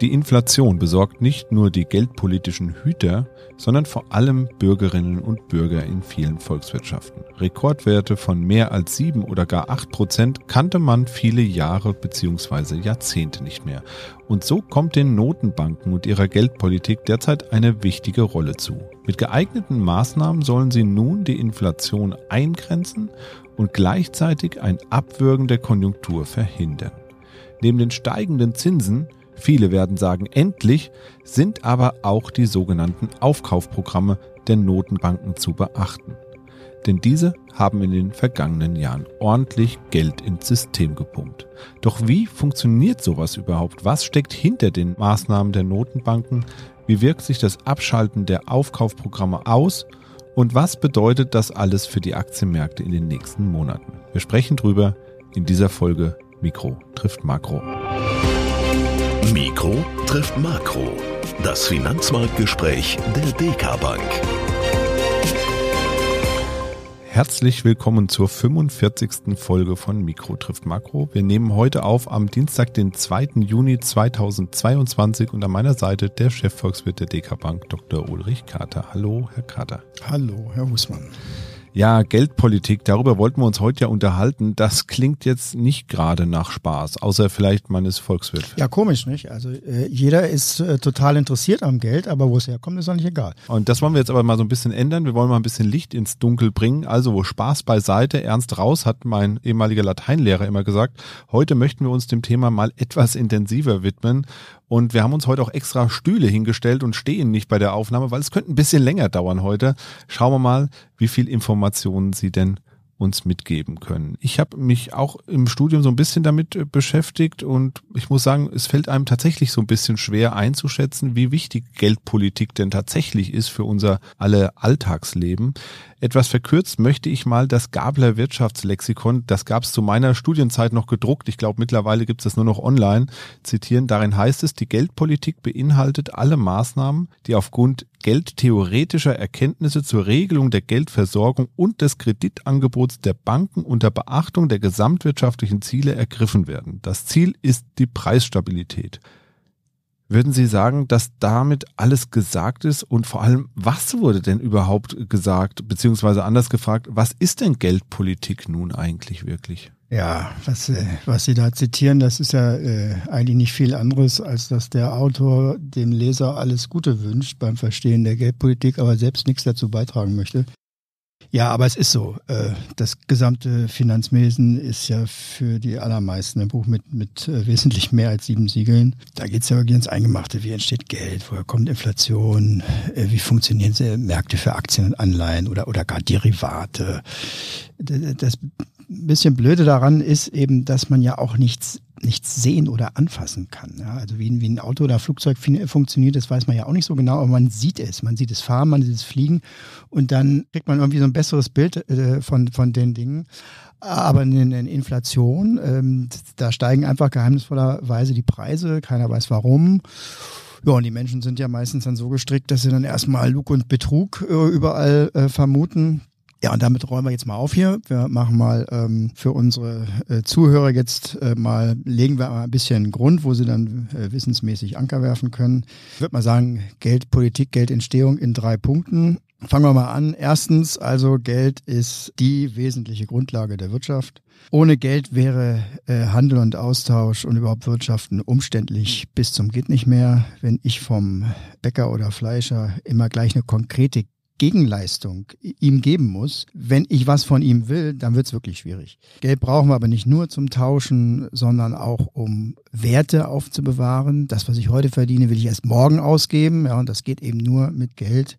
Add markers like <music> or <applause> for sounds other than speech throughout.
Die Inflation besorgt nicht nur die geldpolitischen Hüter, sondern vor allem Bürgerinnen und Bürger in vielen Volkswirtschaften. Rekordwerte von mehr als sieben oder gar acht Prozent kannte man viele Jahre bzw. Jahrzehnte nicht mehr. Und so kommt den Notenbanken und ihrer Geldpolitik derzeit eine wichtige Rolle zu. Mit geeigneten Maßnahmen sollen sie nun die Inflation eingrenzen und gleichzeitig ein Abwürgen der Konjunktur verhindern. Neben den steigenden Zinsen Viele werden sagen endlich, sind aber auch die sogenannten Aufkaufprogramme der Notenbanken zu beachten. Denn diese haben in den vergangenen Jahren ordentlich Geld ins System gepumpt. Doch wie funktioniert sowas überhaupt? Was steckt hinter den Maßnahmen der Notenbanken? Wie wirkt sich das Abschalten der Aufkaufprogramme aus? Und was bedeutet das alles für die Aktienmärkte in den nächsten Monaten? Wir sprechen drüber in dieser Folge Mikro trifft Makro. Mikro trifft Makro. Das Finanzmarktgespräch der DK Bank. Herzlich willkommen zur 45. Folge von Mikro trifft Makro. Wir nehmen heute auf am Dienstag, den 2. Juni 2022 und an meiner Seite der Chefvolkswirt der DK Bank, Dr. Ulrich Kater. Hallo, Herr Kater. Hallo, Herr Husmann. Ja, Geldpolitik, darüber wollten wir uns heute ja unterhalten. Das klingt jetzt nicht gerade nach Spaß, außer vielleicht man ist Volkswirt. Ja, komisch, nicht? Also äh, jeder ist äh, total interessiert am Geld, aber wo es herkommt, ist auch nicht egal. Und das wollen wir jetzt aber mal so ein bisschen ändern. Wir wollen mal ein bisschen Licht ins Dunkel bringen. Also wo Spaß beiseite, ernst raus, hat mein ehemaliger Lateinlehrer immer gesagt. Heute möchten wir uns dem Thema mal etwas intensiver widmen. Und wir haben uns heute auch extra Stühle hingestellt und stehen nicht bei der Aufnahme, weil es könnte ein bisschen länger dauern heute. Schauen wir mal, wie viel Informationen Sie denn uns mitgeben können. Ich habe mich auch im Studium so ein bisschen damit äh, beschäftigt und ich muss sagen, es fällt einem tatsächlich so ein bisschen schwer einzuschätzen, wie wichtig Geldpolitik denn tatsächlich ist für unser alle Alltagsleben. Etwas verkürzt möchte ich mal das Gabler Wirtschaftslexikon, das gab es zu meiner Studienzeit noch gedruckt, ich glaube mittlerweile gibt es das nur noch online, zitieren. Darin heißt es, die Geldpolitik beinhaltet alle Maßnahmen, die aufgrund geldtheoretischer Erkenntnisse zur Regelung der Geldversorgung und des Kreditangebots der Banken unter Beachtung der gesamtwirtschaftlichen Ziele ergriffen werden. Das Ziel ist die Preisstabilität. Würden Sie sagen, dass damit alles gesagt ist und vor allem, was wurde denn überhaupt gesagt, beziehungsweise anders gefragt, was ist denn Geldpolitik nun eigentlich wirklich? Ja, was, äh, was Sie da zitieren, das ist ja äh, eigentlich nicht viel anderes, als dass der Autor dem Leser alles Gute wünscht beim Verstehen der Geldpolitik, aber selbst nichts dazu beitragen möchte. Ja, aber es ist so. Äh, das gesamte Finanzwesen ist ja für die allermeisten ein Buch mit, mit äh, wesentlich mehr als sieben Siegeln. Da geht es ja wirklich ins Eingemachte. Wie entsteht Geld? Woher kommt Inflation? Äh, wie funktionieren Märkte für Aktien und Anleihen oder, oder gar Derivate? Das bisschen Blöde daran ist eben, dass man ja auch nichts nichts sehen oder anfassen kann. Ja, also wie, wie ein Auto oder Flugzeug funktioniert, das weiß man ja auch nicht so genau, aber man sieht es. Man sieht es fahren, man sieht es fliegen und dann kriegt man irgendwie so ein besseres Bild äh, von, von den Dingen. Aber in der Inflation, ähm, da steigen einfach geheimnisvollerweise die Preise, keiner weiß warum. Ja, und die Menschen sind ja meistens dann so gestrickt, dass sie dann erstmal Lug und Betrug äh, überall äh, vermuten. Ja, und damit räumen wir jetzt mal auf hier. Wir machen mal ähm, für unsere äh, Zuhörer jetzt äh, mal, legen wir mal ein bisschen Grund, wo sie dann äh, wissensmäßig Anker werfen können. Ich würde mal sagen, Geldpolitik, Geldentstehung in drei Punkten. Fangen wir mal an. Erstens, also Geld ist die wesentliche Grundlage der Wirtschaft. Ohne Geld wäre äh, Handel und Austausch und überhaupt Wirtschaften umständlich bis zum geht nicht mehr. Wenn ich vom Bäcker oder Fleischer immer gleich eine konkrete Gegenleistung ihm geben muss. Wenn ich was von ihm will, dann wird es wirklich schwierig. Geld brauchen wir aber nicht nur zum Tauschen, sondern auch um Werte aufzubewahren. Das, was ich heute verdiene, will ich erst morgen ausgeben. Ja, und das geht eben nur mit Geld.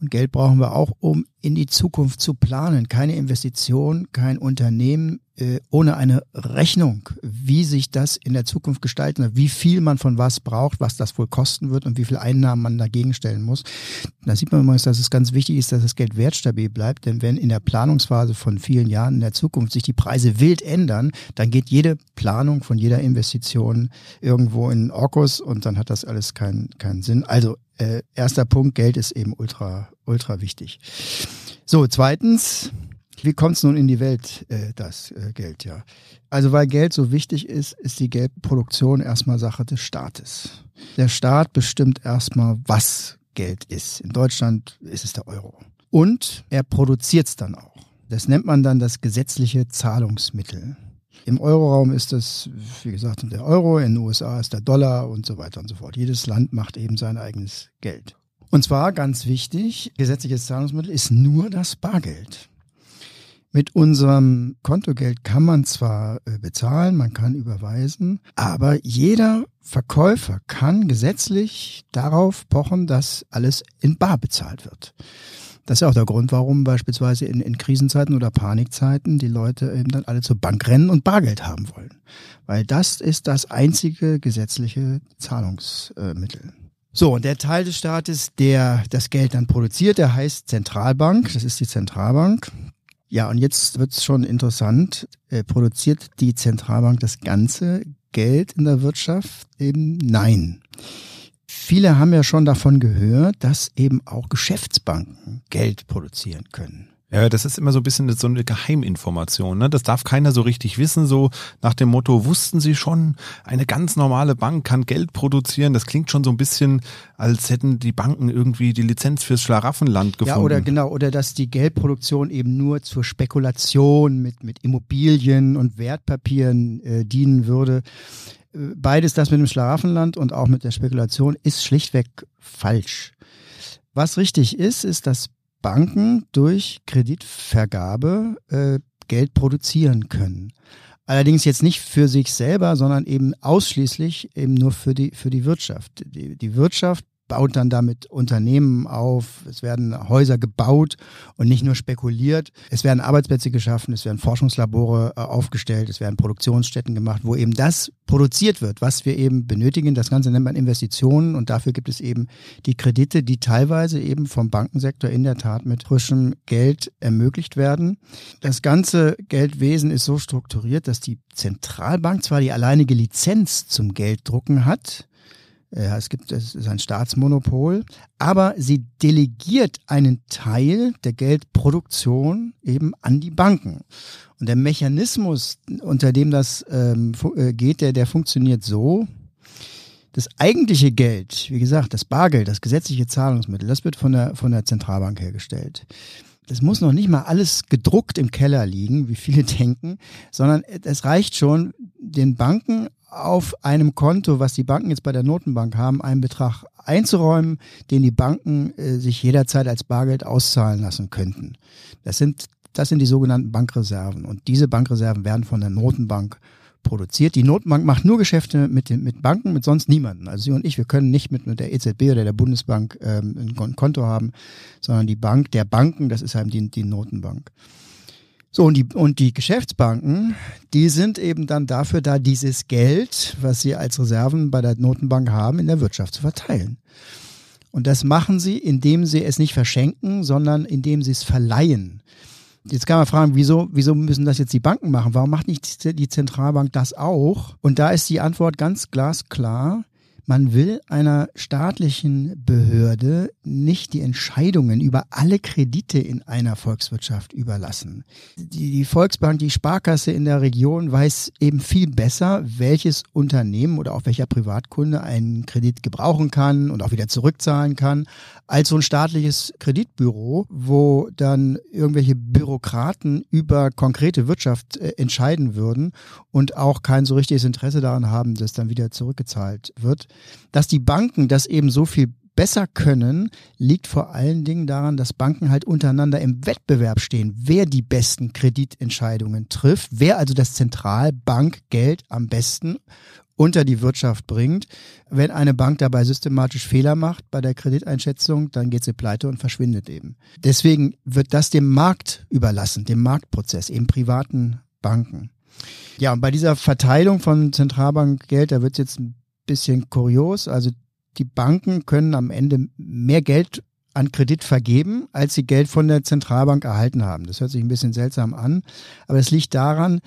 Und Geld brauchen wir auch, um in die Zukunft zu planen. Keine Investition, kein Unternehmen ohne eine Rechnung, wie sich das in der Zukunft gestalten wird, wie viel man von was braucht, was das wohl kosten wird und wie viel Einnahmen man dagegen stellen muss. Da sieht man übrigens, dass es ganz wichtig ist, dass das Geld wertstabil bleibt, denn wenn in der Planungsphase von vielen Jahren in der Zukunft sich die Preise wild ändern, dann geht jede Planung von jeder Investition irgendwo in Orkus und dann hat das alles keinen keinen Sinn. Also äh, erster Punkt, Geld ist eben ultra ultra wichtig. So, zweitens, Wie kommt es nun in die Welt, äh, das äh, Geld, ja? Also weil Geld so wichtig ist, ist die Geldproduktion erstmal Sache des Staates. Der Staat bestimmt erstmal, was Geld ist. In Deutschland ist es der Euro. Und er produziert es dann auch. Das nennt man dann das gesetzliche Zahlungsmittel. Im Euroraum ist das, wie gesagt, der Euro, in den USA ist der Dollar und so weiter und so fort. Jedes Land macht eben sein eigenes Geld. Und zwar ganz wichtig, gesetzliches Zahlungsmittel ist nur das Bargeld. Mit unserem Kontogeld kann man zwar äh, bezahlen, man kann überweisen, aber jeder Verkäufer kann gesetzlich darauf pochen, dass alles in Bar bezahlt wird. Das ist ja auch der Grund, warum beispielsweise in, in Krisenzeiten oder Panikzeiten die Leute eben dann alle zur Bank rennen und Bargeld haben wollen. Weil das ist das einzige gesetzliche Zahlungsmittel. So, und der Teil des Staates, der das Geld dann produziert, der heißt Zentralbank. Das ist die Zentralbank. Ja, und jetzt wird's schon interessant. Äh, produziert die Zentralbank das ganze Geld in der Wirtschaft? Eben nein. Viele haben ja schon davon gehört, dass eben auch Geschäftsbanken Geld produzieren können. Ja, das ist immer so ein bisschen so eine Geheiminformation. Ne? Das darf keiner so richtig wissen. So nach dem Motto, wussten Sie schon, eine ganz normale Bank kann Geld produzieren. Das klingt schon so ein bisschen, als hätten die Banken irgendwie die Lizenz fürs Schlaraffenland gefunden. Ja, oder genau, oder dass die Geldproduktion eben nur zur Spekulation mit, mit Immobilien und Wertpapieren äh, dienen würde. Äh, beides, das mit dem Schlaraffenland und auch mit der Spekulation, ist schlichtweg falsch. Was richtig ist, ist, dass Banken durch Kreditvergabe äh, Geld produzieren können. Allerdings jetzt nicht für sich selber, sondern eben ausschließlich eben nur für die, für die Wirtschaft. Die, die Wirtschaft baut dann damit Unternehmen auf, es werden Häuser gebaut und nicht nur spekuliert. Es werden Arbeitsplätze geschaffen, es werden Forschungslabore äh, aufgestellt, es werden Produktionsstätten gemacht, wo eben das produziert wird, was wir eben benötigen. Das Ganze nennt man Investitionen und dafür gibt es eben die Kredite, die teilweise eben vom Bankensektor in der Tat mit frischem Geld ermöglicht werden. Das ganze Geldwesen ist so strukturiert, dass die Zentralbank zwar die alleinige Lizenz zum Gelddrucken hat, es gibt, es ist ein Staatsmonopol, aber sie delegiert einen Teil der Geldproduktion eben an die Banken. Und der Mechanismus, unter dem das ähm, äh, geht, der, der funktioniert so, das eigentliche Geld, wie gesagt, das Bargeld, das gesetzliche Zahlungsmittel, das wird von der, von der Zentralbank hergestellt. Das muss noch nicht mal alles gedruckt im Keller liegen, wie viele <laughs> denken, sondern es reicht schon, den Banken auf einem Konto, was die Banken jetzt bei der Notenbank haben, einen Betrag einzuräumen, den die Banken äh, sich jederzeit als Bargeld auszahlen lassen könnten. Das sind, das sind die sogenannten Bankreserven. Und diese Bankreserven werden von der Notenbank produziert. Die Notenbank macht nur Geschäfte mit, den, mit Banken, mit sonst niemanden. Also Sie und ich, wir können nicht mit, der EZB oder der Bundesbank ähm, ein Konto haben, sondern die Bank der Banken, das ist halt die, die Notenbank. So, und die, und die Geschäftsbanken, die sind eben dann dafür da, dieses Geld, was sie als Reserven bei der Notenbank haben, in der Wirtschaft zu verteilen. Und das machen sie, indem sie es nicht verschenken, sondern indem sie es verleihen. Jetzt kann man fragen, wieso, wieso müssen das jetzt die Banken machen? Warum macht nicht die Zentralbank das auch? Und da ist die Antwort ganz glasklar. Man will einer staatlichen Behörde nicht die Entscheidungen über alle Kredite in einer Volkswirtschaft überlassen. Die, die, Volksbank, die Sparkasse in der Region weiß eben viel besser, welches Unternehmen oder auch welcher Privatkunde einen Kredit gebrauchen kann und auch wieder zurückzahlen kann, als so ein staatliches Kreditbüro, wo dann irgendwelche Bürokraten über konkrete Wirtschaft äh, entscheiden würden und auch kein so richtiges Interesse daran haben, dass dann wieder zurückgezahlt wird. Dass die Banken das eben so viel besser können, liegt vor allen Dingen daran, dass Banken halt untereinander im Wettbewerb stehen, wer die besten Kreditentscheidungen trifft, wer also das Zentralbankgeld am besten unter die Wirtschaft bringt. Wenn eine Bank dabei systematisch Fehler macht bei der Krediteinschätzung, dann geht sie pleite und verschwindet eben. Deswegen wird das dem Markt überlassen, dem Marktprozess, eben privaten Banken. Ja, und bei dieser Verteilung von Zentralbankgeld, da wird es jetzt ein bisschen kurios. Also die Banken können am Ende mehr Geld an Kredit vergeben, als sie Geld von der Zentralbank erhalten haben. Das hört sich ein bisschen seltsam an, aber es liegt daran,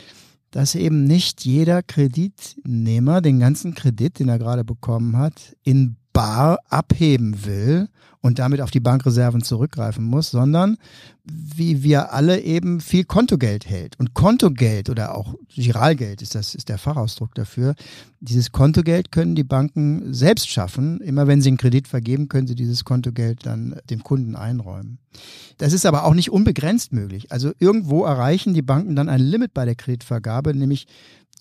dass eben nicht jeder Kreditnehmer den ganzen Kredit, den er gerade bekommen hat, in bar abheben will und damit auf die Bankreserven zurückgreifen muss, sondern wie wir alle eben viel Kontogeld hält. Und Kontogeld oder auch Giralgeld ist das, ist der Fachausdruck dafür. Dieses Kontogeld können die Banken selbst schaffen. Immer wenn sie einen Kredit vergeben, können sie dieses Kontogeld dann dem Kunden einräumen. Das ist aber auch nicht unbegrenzt möglich. Also irgendwo erreichen die Banken dann ein Limit bei der Kreditvergabe, nämlich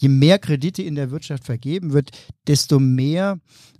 je mehr Kredite in der Wirtschaft vergeben wird, desto mehr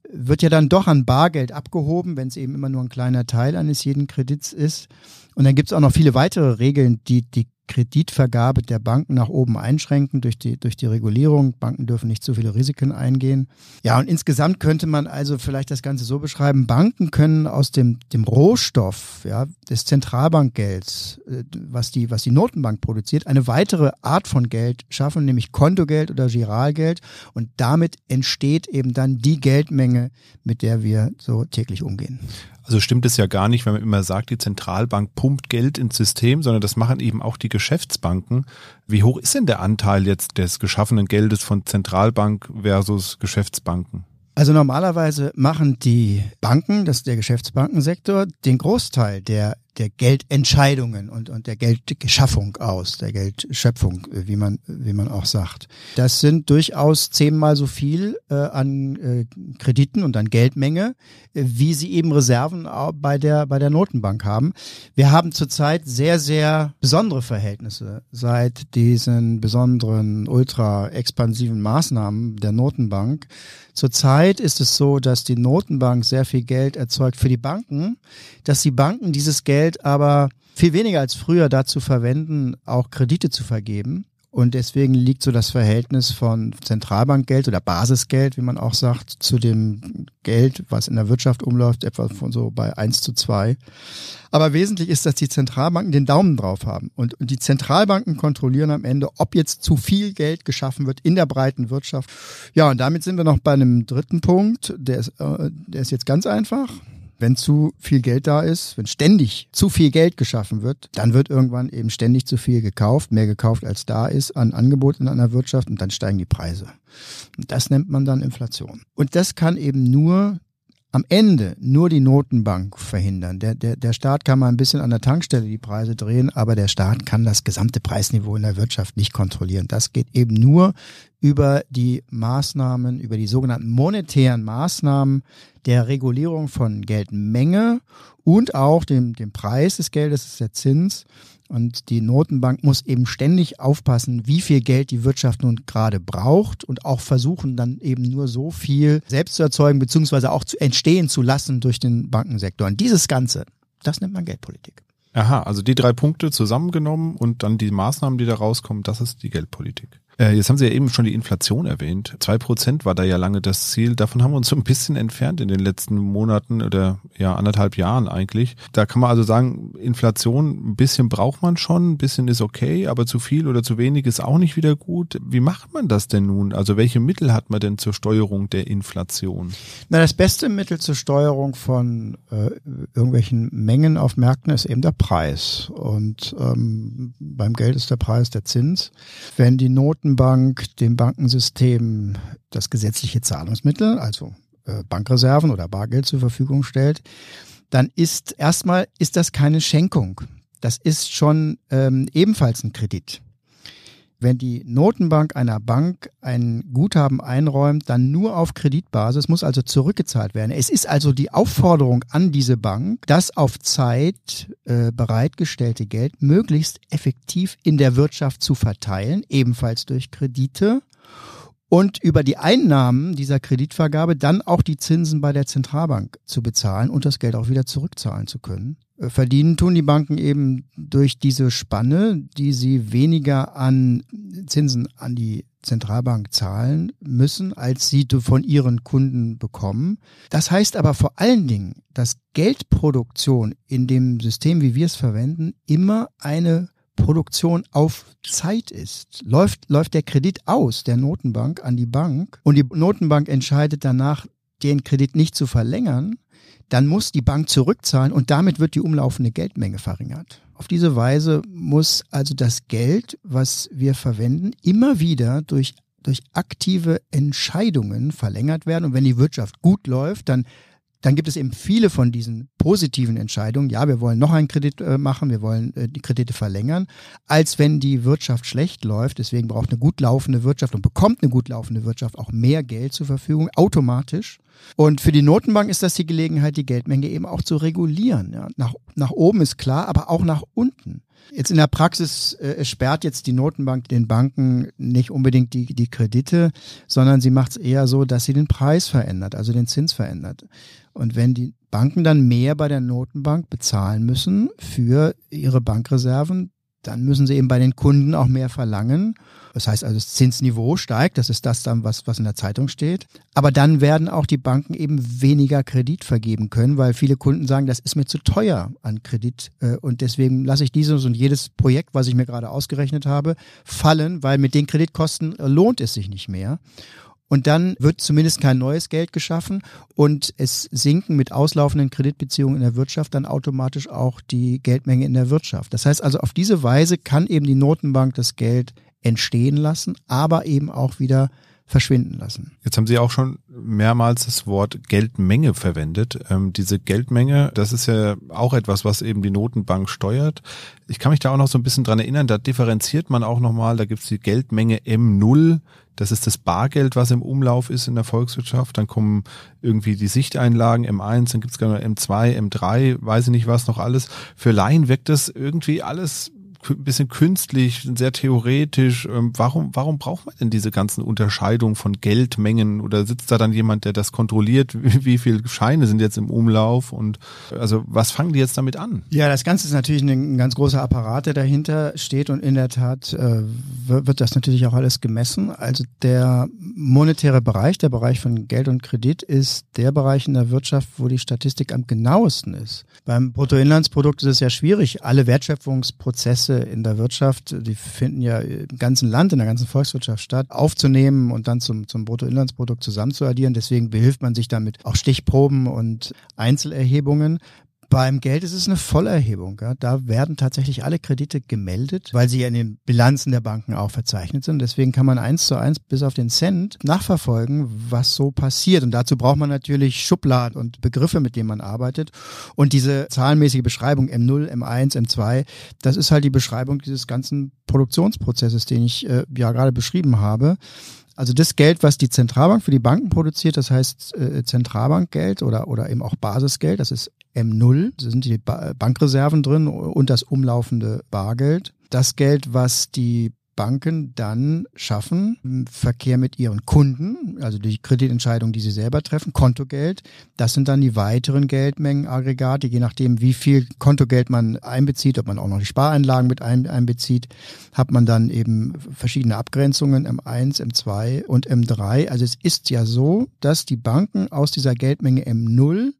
wird ja dann doch an Bargeld abgehoben, wenn es eben immer nur ein kleiner Teil eines jeden Kredits ist. Und dann gibt es auch noch viele weitere Regeln, die die Kreditvergabe der Banken nach oben einschränken durch die, durch die Regulierung. Banken dürfen nicht zu viele Risiken eingehen. Ja, und insgesamt könnte man also vielleicht das Ganze so beschreiben. Banken können aus dem, dem Rohstoff, ja, des Zentralbankgelds, äh, was die, was die Notenbank produziert, eine weitere Art von Geld schaffen, nämlich Kontogeld oder Giralgeld. Und damit entsteht eben dann die Geldmenge, mit der wir so täglich umgehen. Also stimmt es ja gar nicht, wenn man immer sagt, die Zentralbank pumpt Geld ins System, sondern das machen eben auch die Geschäftsbanken. Wie hoch ist denn der Anteil jetzt des geschaffenen Geldes von Zentralbank versus Geschäftsbanken? Also normalerweise machen die Banken, das ist der Geschäftsbankensektor, den Großteil der der Geldentscheidungen und, und der Geldgeschaffung aus, der Geldschöpfung, wie man, wie man auch sagt. Das sind durchaus zehnmal so viel äh, an äh, Krediten und an Geldmenge, äh, wie sie eben Reserven bei der, bei der Notenbank haben. Wir haben zurzeit sehr, sehr besondere Verhältnisse seit diesen besonderen ultra expansiven Maßnahmen der Notenbank. Zurzeit ist es so, dass die Notenbank sehr viel Geld erzeugt für die Banken, dass die Banken dieses Geld Geld aber viel weniger als früher dazu verwenden, auch Kredite zu vergeben. Und deswegen liegt so das Verhältnis von Zentralbankgeld oder Basisgeld, wie man auch sagt, zu dem Geld, was in der Wirtschaft umläuft, etwa von so bei eins zu zwei. Aber wesentlich ist, dass die Zentralbanken den Daumen drauf haben. Und, und die Zentralbanken kontrollieren am Ende, ob jetzt zu viel Geld geschaffen wird in der breiten Wirtschaft. Ja, und damit sind wir noch bei einem dritten Punkt. Der ist, äh, der ist jetzt ganz einfach. Wenn zu viel Geld da ist, wenn ständig zu viel Geld geschaffen wird, dann wird irgendwann eben ständig zu viel gekauft, mehr gekauft als da ist an Angebot in einer Wirtschaft und dann steigen die Preise. Und das nennt man dann Inflation. Und das kann eben nur am Ende nur die Notenbank verhindern. Der, der, der Staat kann mal ein bisschen an der Tankstelle die Preise drehen, aber der Staat kann das gesamte Preisniveau in der Wirtschaft nicht kontrollieren. Das geht eben nur über die Maßnahmen, über die sogenannten monetären Maßnahmen der Regulierung von Geldmenge und auch dem, dem Preis des Geldes, das ist der Zins. Und die Notenbank muss eben ständig aufpassen, wie viel Geld die Wirtschaft nun gerade braucht und auch versuchen dann eben nur so viel selbst zu erzeugen, beziehungsweise auch zu entstehen zu lassen durch den Bankensektor. Und dieses Ganze, das nennt man Geldpolitik. Aha, also die drei Punkte zusammengenommen und dann die Maßnahmen, die da rauskommen, das ist die Geldpolitik. Äh, jetzt haben Sie ja eben schon die Inflation erwähnt. Zwei Prozent war da ja lange das Ziel. Davon haben wir uns so ein bisschen entfernt in den letzten Monaten oder ja anderthalb Jahren eigentlich. Da kann man also sagen, Inflation, ein bisschen braucht man schon, ein bisschen ist okay, aber zu viel oder zu wenig ist auch nicht wieder gut. Wie macht man das denn nun? Also welche Mittel hat man denn zur Steuerung der Inflation? Na, das beste Mittel zur Steuerung von äh, irgendwelchen Mengen auf Märkten ist eben der Preis. Und ähm, beim Geld ist der Preis der Zins. Wenn die Noten Notenbank dem Bankensystem das gesetzliche Zahlungsmittel, also äh, Bankreserven oder Bargeld zur Verfügung stellt, dann ist erstmal ist das keine Schenkung. Das ist schon ähm, ebenfalls ein Kredit. Wenn die Notenbank einer Bank ein Guthaben einräumt, dann nur auf Kreditbasis, muss also zurückgezahlt werden. Es ist also die Aufforderung an diese Bank, das auf Zeit äh, bereitgestellte Geld möglichst effektiv in der Wirtschaft zu verteilen, ebenfalls durch Kredite und über die Einnahmen dieser Kreditvergabe dann auch die Zinsen bei der Zentralbank zu bezahlen und das Geld auch wieder zurückzahlen zu können. Äh, verdienen tun die Banken eben durch diese Spanne, die sie weniger an Zinsen an die Zentralbank zahlen müssen, als sie von ihren Kunden bekommen. Das heißt aber vor allen Dingen, dass Geldproduktion in dem System, wie wir es verwenden, immer eine Produktion auf Zeit ist. Läuft, läuft der Kredit aus der Notenbank an die Bank und die Notenbank entscheidet danach, den Kredit nicht zu verlängern, dann muss die Bank zurückzahlen und damit wird die umlaufende Geldmenge verringert. Auf diese Weise muss also das Geld, was wir verwenden, immer wieder durch, durch aktive Entscheidungen verlängert werden. Und wenn die Wirtschaft gut läuft, dann dann gibt es eben viele von diesen positiven Entscheidungen. Ja, wir wollen noch einen Kredit äh, machen, wir wollen äh, die Kredite verlängern, als wenn die Wirtschaft schlecht läuft. Deswegen braucht eine gut laufende Wirtschaft und bekommt eine gut laufende Wirtschaft auch mehr Geld zur Verfügung, automatisch. Und für die Notenbank ist das die Gelegenheit, die Geldmenge eben auch zu regulieren. Ja. Nach, nach oben ist klar, aber auch nach unten. Jetzt in der Praxis äh, sperrt jetzt die Notenbank den Banken nicht unbedingt die, die Kredite, sondern sie macht es eher so, dass sie den Preis verändert, also den Zins verändert. Und wenn die Banken dann mehr bei der Notenbank bezahlen müssen für ihre Bankreserven, dann müssen sie eben bei den Kunden auch mehr verlangen. Das heißt also, das Zinsniveau steigt, das ist das dann, was, was in der Zeitung steht. Aber dann werden auch die Banken eben weniger Kredit vergeben können, weil viele Kunden sagen, das ist mir zu teuer an Kredit. Äh, und deswegen lasse ich dieses und jedes Projekt, was ich mir gerade ausgerechnet habe, fallen, weil mit den Kreditkosten lohnt es sich nicht mehr. Und dann wird zumindest kein neues Geld geschaffen und es sinken mit auslaufenden Kreditbeziehungen in der Wirtschaft dann automatisch auch die Geldmenge in der Wirtschaft. Das heißt also, auf diese Weise kann eben die Notenbank das Geld entstehen lassen, aber eben auch wieder verschwinden lassen. Jetzt haben Sie auch schon mehrmals das Wort Geldmenge verwendet. Ähm, diese Geldmenge, das ist ja auch etwas, was eben die Notenbank steuert. Ich kann mich da auch noch so ein bisschen dran erinnern, da differenziert man auch nochmal, da gibt's die Geldmenge M0, das ist das Bargeld, was im Umlauf ist in der Volkswirtschaft. Dann kommen irgendwie die Sichteinlagen M1, dann gibt's es M2, M3, weiß ich nicht was noch alles. Für Laien wirkt das irgendwie alles ein bisschen künstlich, sehr theoretisch. Ähm, warum, warum braucht man denn diese ganzen Unterscheidungen von Geldmengen? Oder sitzt da dann jemand, der das kontrolliert? <laughs> Wie, viele Scheine sind jetzt im Umlauf? Und also was fangen die jetzt damit an? Ja, das Ganze ist natürlich ein, ganz großer Apparat, der dahinter steht und in der Tat äh, wird das natürlich auch alles gemessen. Also der monetäre Bereich, der Bereich von Geld und Kredit ist der Bereich in der Wirtschaft, wo die Statistik am genauesten ist. Beim Bruttoinlandsprodukt ist es ja schwierig, alle Wertschöpfungsprozesse Prozesse in der Wirtschaft, die finden ja im ganzen Land, in der ganzen Volkswirtschaft statt, aufzunehmen und dann zum, zum Bruttoinlandsprodukt zusammenzuaddieren. Deswegen behilft man sich damit auch Stichproben und Einzelerhebungen. Beim Geld ist es eine Vollerhebung. Ja. Da werden tatsächlich alle Kredite gemeldet, weil sie ja in den Bilanzen der Banken auch verzeichnet sind. Deswegen kann man eins zu eins bis auf den Cent nachverfolgen, was so passiert. Und dazu braucht man natürlich Schubladen und Begriffe, mit denen man arbeitet. Und diese zahlenmäßige Beschreibung M0, M1, M2, das ist halt die Beschreibung dieses ganzen Produktionsprozesses, den ich äh, ja gerade beschrieben habe. Also das Geld, was die Zentralbank für die Banken produziert, das heißt äh, Zentralbankgeld oder, oder eben auch Basisgeld, das ist M0, da sind die ba Bankreserven drin und das umlaufende Bargeld. Das Geld, was die Banken dann schaffen, im Verkehr mit ihren Kunden, also die Kreditentscheidungen, die sie selber treffen, Kontogeld, das sind dann die weiteren Geldmengenaggregate, je nachdem, wie viel Kontogeld man einbezieht, ob man auch noch die Spareinlagen mit einbezieht, hat man dann eben verschiedene Abgrenzungen, M1, M2 und M3. Also es ist ja so, dass die Banken aus dieser Geldmenge M0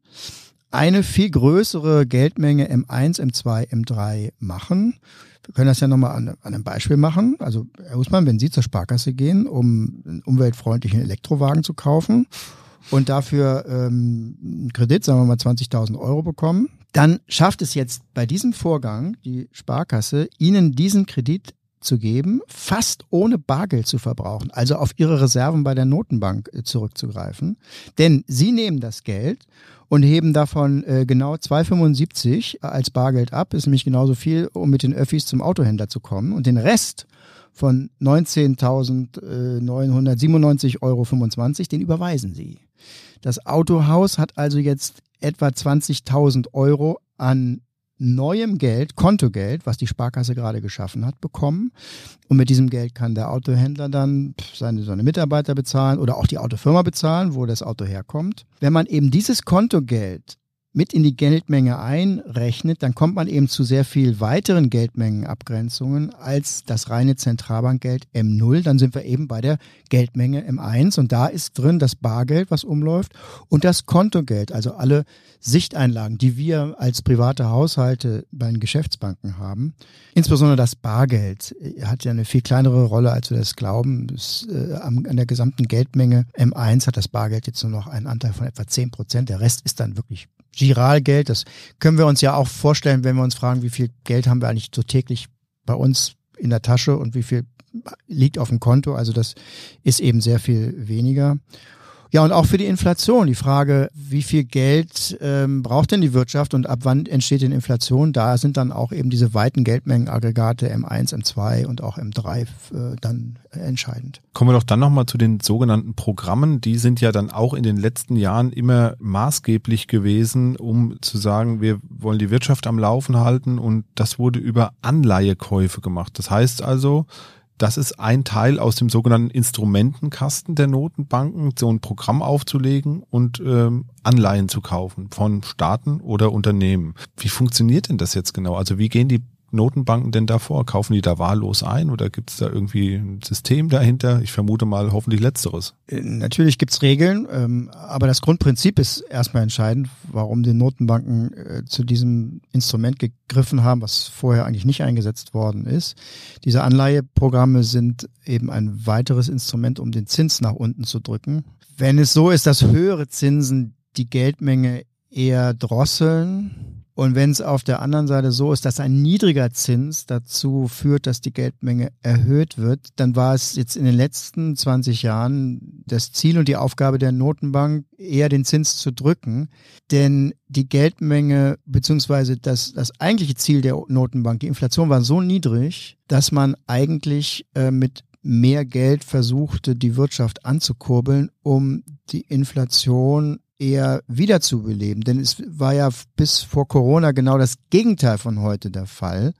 eine viel größere Geldmenge M1, M2, M3 machen. Wir können das ja nochmal an, an einem Beispiel machen. Also, Herr Husmann, wenn Sie zur Sparkasse gehen, um einen umweltfreundlichen Elektrowagen zu kaufen und dafür ähm, einen Kredit, sagen wir mal 20.000 Euro bekommen, dann schafft es jetzt bei diesem Vorgang die Sparkasse, Ihnen diesen Kredit zu geben, fast ohne Bargeld zu verbrauchen, also auf ihre Reserven bei der Notenbank äh, zurückzugreifen. Denn sie nehmen das Geld und heben davon äh, genau 2,75 als Bargeld ab, ist nämlich genauso viel, um mit den Öffis zum Autohändler zu kommen. Und den Rest von 19.997,25 Euro, den überweisen sie. Das Autohaus hat also jetzt etwa 20.000 Euro an neuem Geld, Kontogeld, was die Sparkasse gerade geschaffen hat, bekommen. Und mit diesem Geld kann der Autohändler dann seine, seine Mitarbeiter bezahlen oder auch die Autofirma bezahlen, wo das Auto herkommt. Wenn man eben dieses Kontogeld mit in die Geldmenge einrechnet, dann kommt man eben zu sehr viel weiteren Geldmengenabgrenzungen als das reine Zentralbankgeld M0. Dann sind wir eben bei der Geldmenge M1 und da ist drin das Bargeld, was umläuft und das Kontogeld, also alle Sichteinlagen, die wir als private Haushalte bei den Geschäftsbanken haben. Insbesondere das Bargeld hat ja eine viel kleinere Rolle, als wir das glauben. Das, äh, an der gesamten Geldmenge M1 hat das Bargeld jetzt nur noch einen Anteil von etwa 10 Prozent. Der Rest ist dann wirklich Giralgeld. Das können wir uns ja auch vorstellen, wenn wir uns fragen, wie viel Geld haben wir eigentlich so täglich bei uns in der Tasche und wie viel liegt auf dem Konto. Also das ist eben sehr viel weniger. Ja, und auch für die Inflation. Die Frage, wie viel Geld ähm, braucht denn die Wirtschaft und ab wann entsteht denn Inflation? Da sind dann auch eben diese weiten Geldmengenaggregate M1, M2 und auch M3 äh, dann entscheidend. Kommen wir doch dann nochmal zu den sogenannten Programmen. Die sind ja dann auch in den letzten Jahren immer maßgeblich gewesen, um zu sagen, wir wollen die Wirtschaft am Laufen halten und das wurde über Anleihekäufe gemacht. Das heißt also, das ist ein Teil aus dem sogenannten Instrumentenkasten der Notenbanken, so ein Programm aufzulegen und ähm, Anleihen zu kaufen von Staaten oder Unternehmen. Wie funktioniert denn das jetzt genau? Also wie gehen die Notenbanken denn davor? Kaufen die da wahllos ein oder gibt es da irgendwie ein System dahinter? Ich vermute mal hoffentlich letzteres. Äh, natürlich gibt's Regeln, ähm, aber das Grundprinzip ist erstmal entscheidend, warum die Notenbanken äh, zu diesem Instrument gegriffen haben, was vorher eigentlich nicht eingesetzt worden ist. Diese Anleiheprogramme sind eben ein weiteres Instrument, um den Zins nach unten zu drücken. Wenn es so ist, dass höhere Zinsen die Geldmenge eher drosseln, und wenn es auf der anderen Seite so ist, dass ein niedriger Zins dazu führt, dass die Geldmenge erhöht wird, dann war es jetzt in den letzten 20 Jahren das Ziel und die Aufgabe der Notenbank, eher den Zins zu drücken. Denn die Geldmenge beziehungsweise das, das eigentliche Ziel der Notenbank, die Inflation war so niedrig, dass man eigentlich äh, mit mehr Geld versuchte, die Wirtschaft anzukurbeln, um die Inflation eher wiederzubeleben. Denn es war ja bis vor Corona genau das Gegenteil von heute der Fall.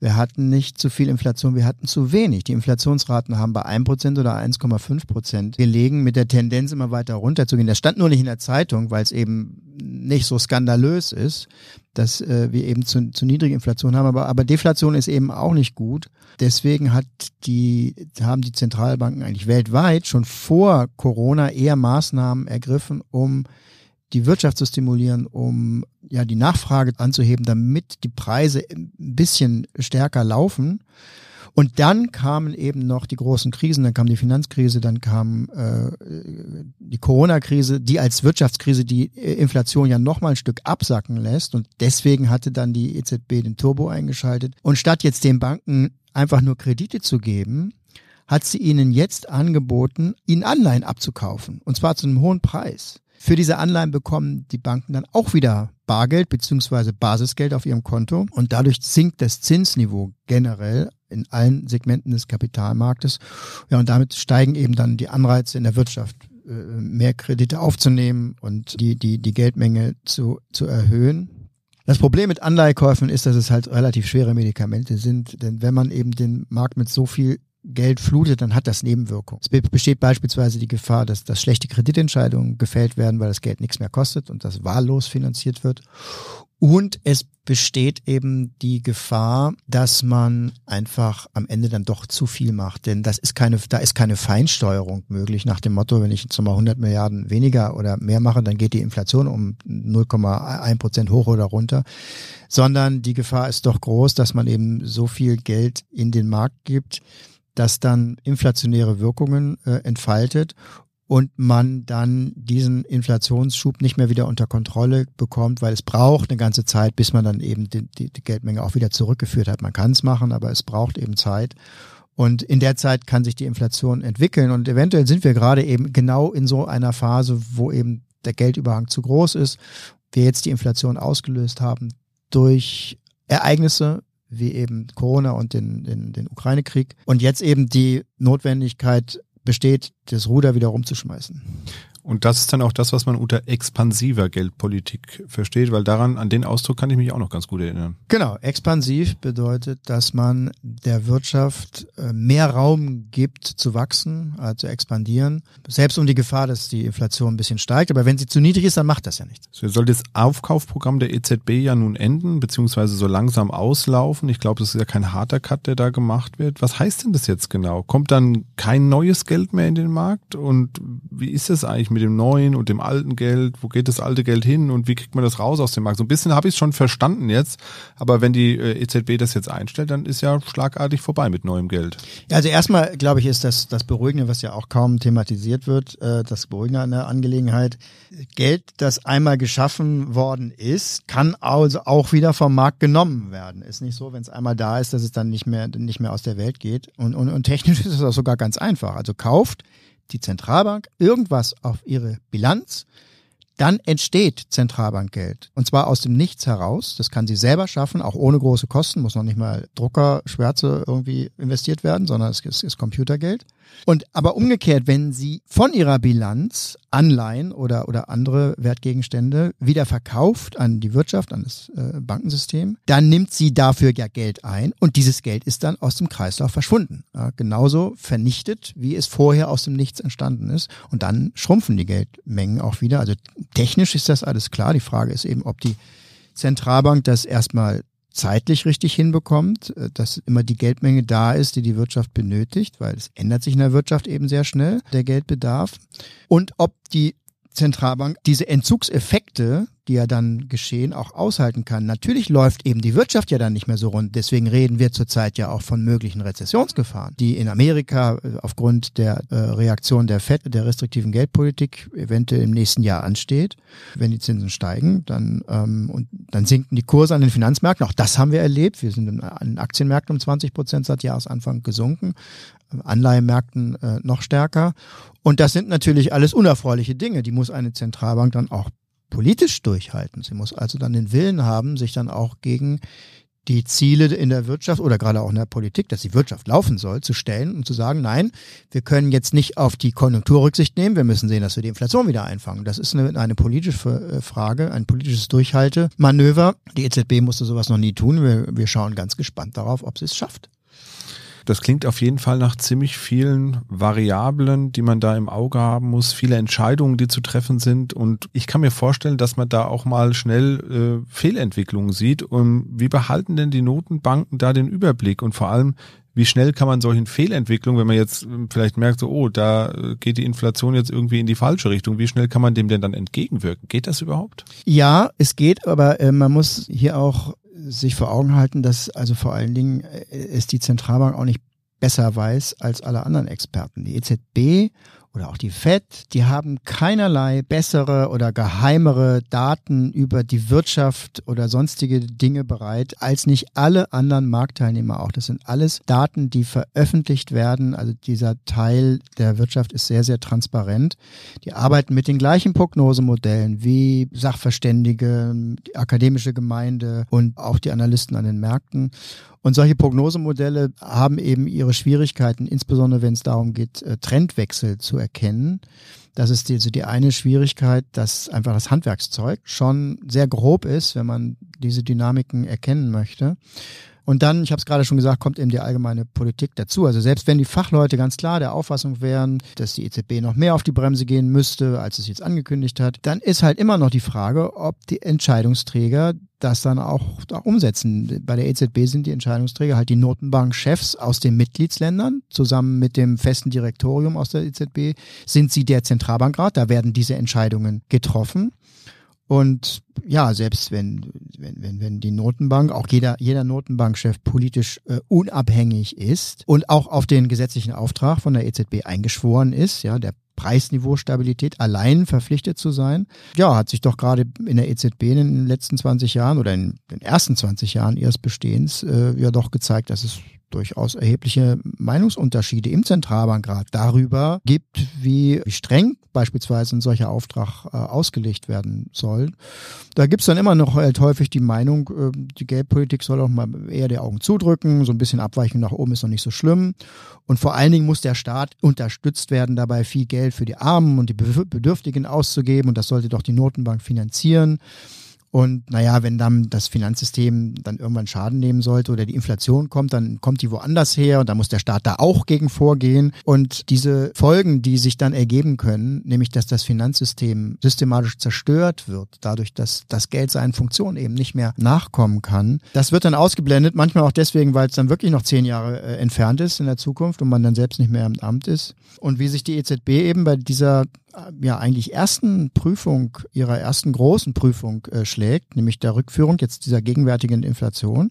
Wir hatten nicht zu viel Inflation, wir hatten zu wenig. Die Inflationsraten haben bei 1% oder 1,5% gelegen, mit der Tendenz immer weiter runterzugehen. Das stand nur nicht in der Zeitung, weil es eben nicht so skandalös ist, dass äh, wir eben zu, zu niedrige Inflation haben. Aber, aber Deflation ist eben auch nicht gut. Deswegen hat die, haben die Zentralbanken eigentlich weltweit schon vor Corona eher Maßnahmen ergriffen, um die Wirtschaft zu stimulieren, um ja die Nachfrage anzuheben, damit die Preise ein bisschen stärker laufen. Und dann kamen eben noch die großen Krisen, dann kam die Finanzkrise, dann kam äh, die Corona-Krise, die als Wirtschaftskrise die Inflation ja noch mal ein Stück absacken lässt. Und deswegen hatte dann die EZB den Turbo eingeschaltet. Und statt jetzt den Banken einfach nur Kredite zu geben, hat sie ihnen jetzt angeboten, ihnen Anleihen abzukaufen. Und zwar zu einem hohen Preis. Für diese Anleihen bekommen die Banken dann auch wieder Bargeld beziehungsweise Basisgeld auf ihrem Konto und dadurch sinkt das Zinsniveau generell in allen Segmenten des Kapitalmarktes. Ja, und damit steigen eben dann die Anreize in der Wirtschaft, äh, mehr Kredite aufzunehmen und die, die, die Geldmenge zu, zu erhöhen. Das Problem mit Anleihekäufen ist, dass es halt relativ schwere Medikamente sind, denn wenn man eben den Markt mit so viel Geld flutet, dann hat das Nebenwirkungen. Es besteht beispielsweise die Gefahr, dass, dass schlechte Kreditentscheidungen gefällt werden, weil das Geld nichts mehr kostet und das wahllos finanziert wird. Und es besteht eben die Gefahr, dass man einfach am Ende dann doch zu viel macht. Denn das ist keine, da ist keine Feinsteuerung möglich nach dem Motto, wenn ich jetzt mal 100 Milliarden weniger oder mehr mache, dann geht die Inflation um 0,1 Prozent hoch oder runter. Sondern die Gefahr ist doch groß, dass man eben so viel Geld in den Markt gibt, das dann inflationäre Wirkungen äh, entfaltet und man dann diesen Inflationsschub nicht mehr wieder unter Kontrolle bekommt, weil es braucht eine ganze Zeit, bis man dann eben die, die, die Geldmenge auch wieder zurückgeführt hat. Man kann es machen, aber es braucht eben Zeit. Und in der Zeit kann sich die Inflation entwickeln. Und eventuell sind wir gerade eben genau in so einer Phase, wo eben der Geldüberhang zu groß ist. Wir jetzt die Inflation ausgelöst haben durch Ereignisse, wie eben Corona und den, den, den Ukraine-Krieg. Und jetzt eben die Notwendigkeit besteht, das Ruder wieder rumzuschmeißen. Und das ist dann auch das, was man unter expansiver Geldpolitik versteht, weil daran, an den Ausdruck kann ich mich auch noch ganz gut erinnern. Genau, expansiv bedeutet, dass man der Wirtschaft äh, mehr Raum gibt zu wachsen, also zu expandieren, selbst um die Gefahr, dass die Inflation ein bisschen steigt. Aber wenn sie zu niedrig ist, dann macht das ja nichts. So soll das Aufkaufprogramm der EZB ja nun enden, beziehungsweise so langsam auslaufen. Ich glaube, das ist ja kein harter Cut, der da gemacht wird. Was heißt denn das jetzt genau? Kommt dann kein neues Geld mehr in den Markt? Und wie ist das eigentlich mit dem neuen und dem alten Geld? Wo geht das alte Geld hin und wie kriegt man das raus aus dem Markt? So ein bisschen habe ich es schon verstanden jetzt, aber wenn die äh, EZB das jetzt einstellt, dann ist ja schlagartig vorbei mit neuem Geld. Ja, also erstmal, glaube ich, ist das das Beruhigende, was ja auch kaum thematisiert wird, äh, das Beruhigende an der Angelegenheit. Geld, das einmal geschaffen worden ist, kann also auch wieder vom Markt genommen werden. Ist nicht so, wenn es einmal da ist, dass es dann nicht mehr, nicht mehr aus der Welt geht. Und, und, und technisch <laughs> ist es auch sogar ganz einfach. Also kauft die Zentralbank irgendwas auf ihre Bilanz, dann entsteht Zentralbankgeld. Und zwar aus dem Nichts heraus. Das kann sie selber schaffen, auch ohne große Kosten, muss noch nicht mal Drucker, Schwärze irgendwie investiert werden, sondern es ist, ist Computergeld. Und aber umgekehrt, wenn sie von ihrer Bilanz Anleihen oder, oder andere Wertgegenstände wieder verkauft an die Wirtschaft, an das äh, Bankensystem, dann nimmt sie dafür ja Geld ein und dieses Geld ist dann aus dem Kreislauf verschwunden. Ja, genauso vernichtet, wie es vorher aus dem Nichts entstanden ist. Und dann schrumpfen die Geldmengen auch wieder. Also technisch ist das alles klar. Die Frage ist eben, ob die Zentralbank das erstmal zeitlich richtig hinbekommt, äh, dass immer die Geldmenge da ist, die die Wirtschaft benötigt, weil es ändert sich in der Wirtschaft eben sehr schnell, der Geldbedarf. Und ob die Zentralbank diese Entzugseffekte, die ja dann geschehen, auch aushalten kann. Natürlich läuft eben die Wirtschaft ja dann nicht mehr so rund. Deswegen reden wir zurzeit ja auch von möglichen Rezessionsgefahren, die in Amerika äh, aufgrund der äh, Reaktion der FED, der restriktiven Geldpolitik, eventuell im nächsten Jahr ansteht. Wenn die Zinsen steigen, dann, ähm, und dann sinken die Kurse an den Finanzmärkten. Auch das haben wir erlebt. Wir sind an den Aktienmärkten um 20 Prozent seit Jahresanfang gesunken. Anleihemärkten äh, noch stärker. Und das sind natürlich alles unerfreuliche Dinge. Die muss eine Zentralbank dann auch politisch durchhalten. Sie muss also dann den Willen haben, sich dann auch gegen die Ziele in der Wirtschaft oder gerade auch in der Politik, dass die Wirtschaft laufen soll, zu stellen und zu sagen, nein, wir können jetzt nicht auf die Konjunktur Rücksicht nehmen, wir müssen sehen, dass wir die Inflation wieder einfangen. Das ist eine, eine politische äh, Frage, ein politisches Durchhaltemanöver. Die EZB musste sowas noch nie tun. Wir, wir schauen ganz gespannt darauf, ob sie es schafft. Das klingt auf jeden Fall nach ziemlich vielen Variablen, die man da im Auge haben muss, viele Entscheidungen, die zu treffen sind. Und ich kann mir vorstellen, dass man da auch mal schnell äh, Fehlentwicklungen sieht. Und wie behalten denn die Notenbanken da den Überblick? Und vor allem, wie schnell kann man solchen Fehlentwicklungen, wenn man jetzt äh, vielleicht merkt, so, oh, da äh, geht die Inflation jetzt irgendwie in die falsche Richtung, wie schnell kann man dem denn dann entgegenwirken? Geht das überhaupt? Ja, es geht, aber äh, man muss hier auch sich vor Augen halten, dass also vor allen Dingen äh, es die Zentralbank auch nicht besser weiß als alle anderen Experten. Die EZB oder auch die FED, die haben keinerlei bessere oder geheimere Daten über die Wirtschaft oder sonstige Dinge bereit, als nicht alle anderen Marktteilnehmer auch. Das sind alles Daten, die veröffentlicht werden. Also dieser Teil der Wirtschaft ist sehr, sehr transparent. Die arbeiten mit den gleichen Prognosemodellen wie Sachverständige, die akademische Gemeinde und auch die Analysten an den Märkten. Und solche Prognosemodelle haben eben ihre Schwierigkeiten, insbesondere wenn es darum geht, äh, Trendwechsel zu erkennen. Das ist die, also die eine Schwierigkeit, dass einfach das Handwerkszeug schon sehr grob ist, wenn man diese Dynamiken erkennen möchte. Und dann, ich habe es gerade schon gesagt, kommt eben die allgemeine Politik dazu. Also selbst wenn die Fachleute ganz klar der Auffassung wären, dass die EZB noch mehr auf die Bremse gehen müsste, als es jetzt angekündigt hat, dann ist halt immer noch die Frage, ob die Entscheidungsträger das dann auch, auch umsetzen. Bei der EZB sind die Entscheidungsträger halt die Notenbankchefs aus den Mitgliedsländern. Zusammen mit dem festen Direktorium aus der EZB sind sie der Zentralbankrat. Da werden diese Entscheidungen getroffen. Und ja, selbst wenn, wenn, wenn, wenn die Notenbank, auch jeder, jeder Notenbankchef politisch äh, unabhängig ist und auch auf den gesetzlichen Auftrag von der EZB eingeschworen ist, ja, der Preisniveaustabilität allein verpflichtet zu sein. Ja, hat sich doch gerade in der EZB in den letzten 20 Jahren oder in den ersten 20 Jahren ihres Bestehens äh, ja doch gezeigt, dass es durchaus erhebliche Meinungsunterschiede im Zentralbankrat darüber gibt, wie streng beispielsweise ein solcher Auftrag äh, ausgelegt werden soll. Da gibt's dann immer noch halt häufig die Meinung, äh, die Geldpolitik soll auch mal eher die Augen zudrücken, so ein bisschen Abweichung nach oben ist noch nicht so schlimm. Und vor allen Dingen muss der Staat unterstützt werden, dabei viel Geld für die Armen und die Bedürftigen auszugeben und das sollte doch die Notenbank finanzieren. Und naja, wenn dann das Finanzsystem dann irgendwann Schaden nehmen sollte oder die Inflation kommt, dann kommt die woanders her und da muss der Staat da auch gegen vorgehen. Und diese Folgen, die sich dann ergeben können, nämlich dass das Finanzsystem systematisch zerstört wird, dadurch, dass das Geld seinen Funktionen eben nicht mehr nachkommen kann, das wird dann ausgeblendet, manchmal auch deswegen, weil es dann wirklich noch zehn Jahre äh, entfernt ist in der Zukunft und man dann selbst nicht mehr im Amt ist. Und wie sich die EZB eben bei dieser ja eigentlich ersten Prüfung, ihrer ersten großen Prüfung äh, schlägt, nämlich der Rückführung jetzt dieser gegenwärtigen Inflation.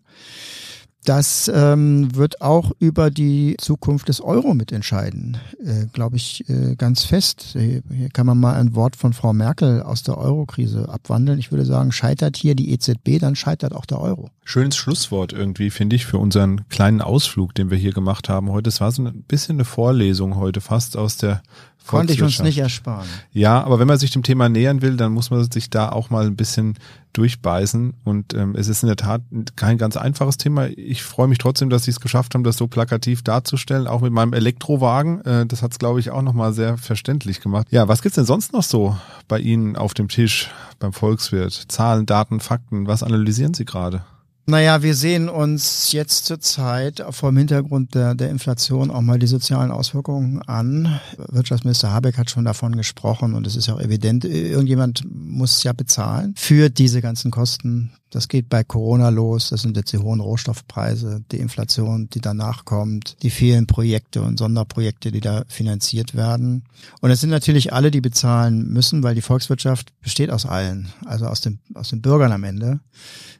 Das ähm, wird auch über die Zukunft des Euro mitentscheiden, äh, glaube ich, äh, ganz fest. Hier kann man mal ein Wort von Frau Merkel aus der Eurokrise abwandeln. Ich würde sagen, scheitert hier die EZB, dann scheitert auch der Euro. Schönes Schlusswort irgendwie, finde ich, für unseren kleinen Ausflug, den wir hier gemacht haben heute. Es war so ein bisschen eine Vorlesung heute, fast aus der Konnte ich uns nicht ersparen. Ja, aber wenn man sich dem Thema nähern will, dann muss man sich da auch mal ein bisschen durchbeißen. Und ähm, es ist in der Tat kein ganz einfaches Thema. Ich freue mich trotzdem, dass Sie es geschafft haben, das so plakativ darzustellen, auch mit meinem Elektrowagen. Äh, das hat es, glaube ich, auch nochmal sehr verständlich gemacht. Ja, was gibt's denn sonst noch so bei Ihnen auf dem Tisch beim Volkswirt? Zahlen, Daten, Fakten, was analysieren Sie gerade? Naja, wir sehen uns jetzt zur Zeit vor dem Hintergrund der, der Inflation auch mal die sozialen Auswirkungen an. Wirtschaftsminister Habeck hat schon davon gesprochen und es ist auch evident, irgendjemand muss ja bezahlen für diese ganzen Kosten. Das geht bei Corona los, das sind jetzt die hohen Rohstoffpreise, die Inflation, die danach kommt, die vielen Projekte und Sonderprojekte, die da finanziert werden. Und es sind natürlich alle, die bezahlen müssen, weil die Volkswirtschaft besteht aus allen, also aus, dem, aus den Bürgern am Ende.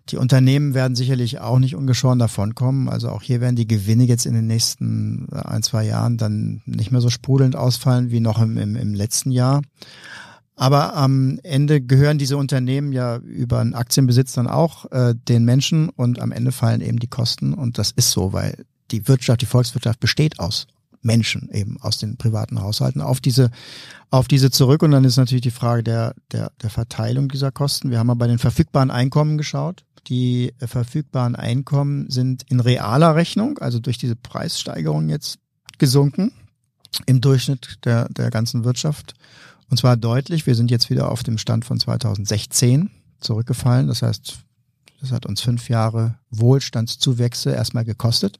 Die Unternehmen werden sicherlich auch nicht ungeschoren davonkommen. Also auch hier werden die Gewinne jetzt in den nächsten ein, zwei Jahren dann nicht mehr so sprudelnd ausfallen wie noch im, im, im letzten Jahr. Aber am Ende gehören diese Unternehmen ja über einen Aktienbesitz dann auch äh, den Menschen und am Ende fallen eben die Kosten und das ist so, weil die Wirtschaft, die Volkswirtschaft besteht aus Menschen eben aus den privaten Haushalten auf diese auf diese zurück und dann ist natürlich die Frage der der der Verteilung dieser Kosten. Wir haben mal bei den verfügbaren Einkommen geschaut die verfügbaren Einkommen sind in realer Rechnung, also durch diese Preissteigerung jetzt gesunken im Durchschnitt der, der ganzen Wirtschaft. Und zwar deutlich. Wir sind jetzt wieder auf dem Stand von 2016 zurückgefallen. Das heißt, das hat uns fünf Jahre Wohlstandszuwächse erstmal gekostet.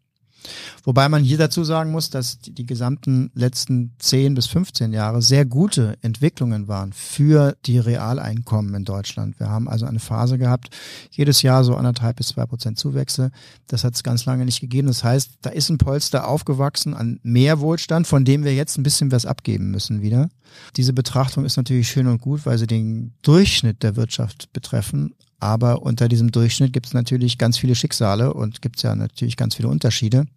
Wobei man hier dazu sagen muss, dass die, die, gesamten letzten 10 bis 15 Jahre sehr gute Entwicklungen waren für die Realeinkommen in Deutschland. Wir haben also eine Phase gehabt, jedes Jahr so anderthalb bis zwei Prozent Zuwächse. Das hat es ganz lange nicht gegeben. Das heißt, da ist ein Polster aufgewachsen an mehr Wohlstand, von dem wir jetzt ein bisschen was abgeben müssen wieder. Diese Betrachtung ist natürlich schön und gut, weil sie den Durchschnitt der Wirtschaft betreffen. Aber unter diesem Durchschnitt gibt es natürlich ganz viele Schicksale und gibt es ja natürlich ganz viele Unterschiede. Und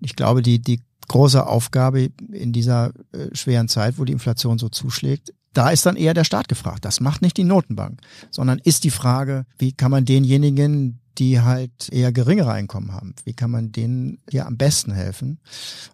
ich glaube, die, die große Aufgabe in dieser äh, schweren Zeit, wo die Inflation so zuschlägt, da ist dann eher der Staat gefragt. Das macht nicht die Notenbank, sondern ist die Frage, wie kann man denjenigen, die halt eher geringere Einkommen haben. Wie kann man denen hier am besten helfen?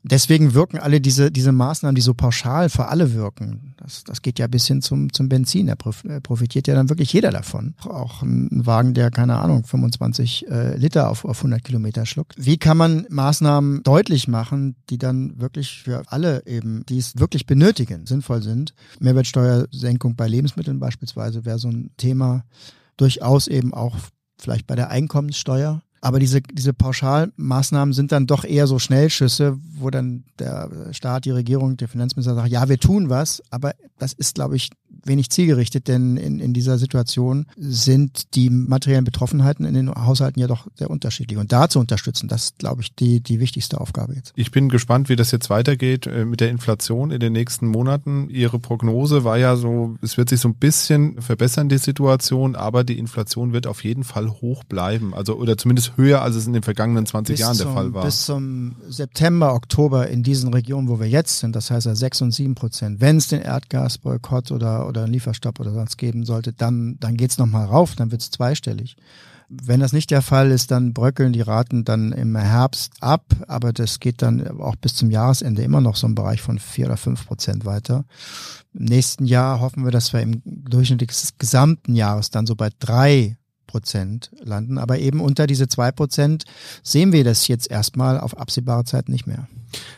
Deswegen wirken alle diese, diese Maßnahmen, die so pauschal für alle wirken. Das, das geht ja bis hin zum, zum Benzin. Da profitiert ja dann wirklich jeder davon. Auch ein Wagen, der, keine Ahnung, 25 äh, Liter auf, auf 100 Kilometer schluckt. Wie kann man Maßnahmen deutlich machen, die dann wirklich für alle eben, die es wirklich benötigen, sinnvoll sind? Mehrwertsteuersenkung bei Lebensmitteln beispielsweise wäre so ein Thema durchaus eben auch vielleicht bei der Einkommenssteuer. Aber diese, diese Pauschalmaßnahmen sind dann doch eher so Schnellschüsse, wo dann der Staat, die Regierung, der Finanzminister sagt, ja, wir tun was, aber das ist, glaube ich, wenig zielgerichtet, denn in, in dieser Situation sind die materiellen Betroffenheiten in den Haushalten ja doch sehr unterschiedlich. Und da zu unterstützen, das ist, glaube ich, die, die wichtigste Aufgabe jetzt. Ich bin gespannt, wie das jetzt weitergeht äh, mit der Inflation in den nächsten Monaten. Ihre Prognose war ja so, es wird sich so ein bisschen verbessern, die Situation, aber die Inflation wird auf jeden Fall hoch bleiben. Also, oder zumindest höher, als es in den vergangenen 20 bis Jahren zum, der Fall war. Bis zum September, Oktober in diesen Regionen, wo wir jetzt sind, das heißt ja 6 und 7 Prozent, wenn es den Erdgasboykott oder oder einen Lieferstopp oder sonst geben sollte, dann, dann geht's nochmal rauf, dann wird's zweistellig. Wenn das nicht der Fall ist, dann bröckeln die Raten dann im Herbst ab, aber das geht dann auch bis zum Jahresende immer noch so im Bereich von vier oder fünf Prozent weiter. Im nächsten Jahr hoffen wir, dass wir im Durchschnitt des gesamten Jahres dann so bei drei Prozent landen. Aber eben unter diese zwei Prozent sehen wir das jetzt erstmal auf absehbare Zeit nicht mehr.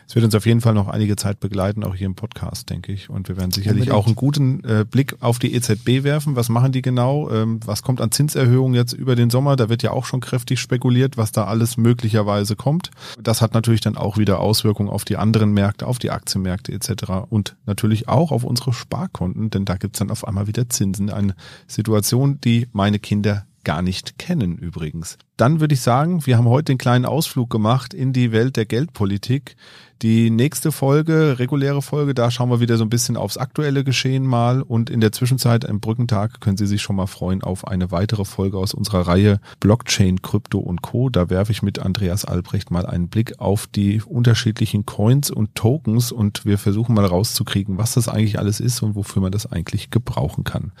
Es wird uns auf jeden Fall noch einige Zeit begleiten, auch hier im Podcast, denke ich. Und wir werden sicherlich Unbedingt. auch einen guten äh, Blick auf die EZB werfen. Was machen die genau? Ähm, was kommt an Zinserhöhungen jetzt über den Sommer? Da wird ja auch schon kräftig spekuliert, was da alles möglicherweise kommt. Das hat natürlich dann auch wieder Auswirkungen auf die anderen Märkte, auf die Aktienmärkte etc. Und natürlich auch auf unsere Sparkonten, denn da gibt's dann auf einmal wieder Zinsen. Eine Situation, die meine Kinder gar nicht kennen übrigens. Dann würde ich sagen, wir haben heute den kleinen Ausflug gemacht in die Welt der Geldpolitik. Die nächste Folge, reguläre Folge, da schauen wir wieder so ein bisschen aufs aktuelle Geschehen mal und in der Zwischenzeit am Brückentag können Sie sich schon mal freuen auf eine weitere Folge aus unserer Reihe Blockchain, Krypto und Co. Da werfe ich mit Andreas Albrecht mal einen Blick auf die unterschiedlichen Coins und Tokens und wir versuchen mal rauszukriegen, was das eigentlich alles ist und wofür man das eigentlich gebrauchen kann.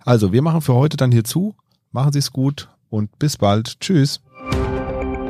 Also, wir machen für heute dann hier zu. Machen Sie es gut und bis bald. Tschüss.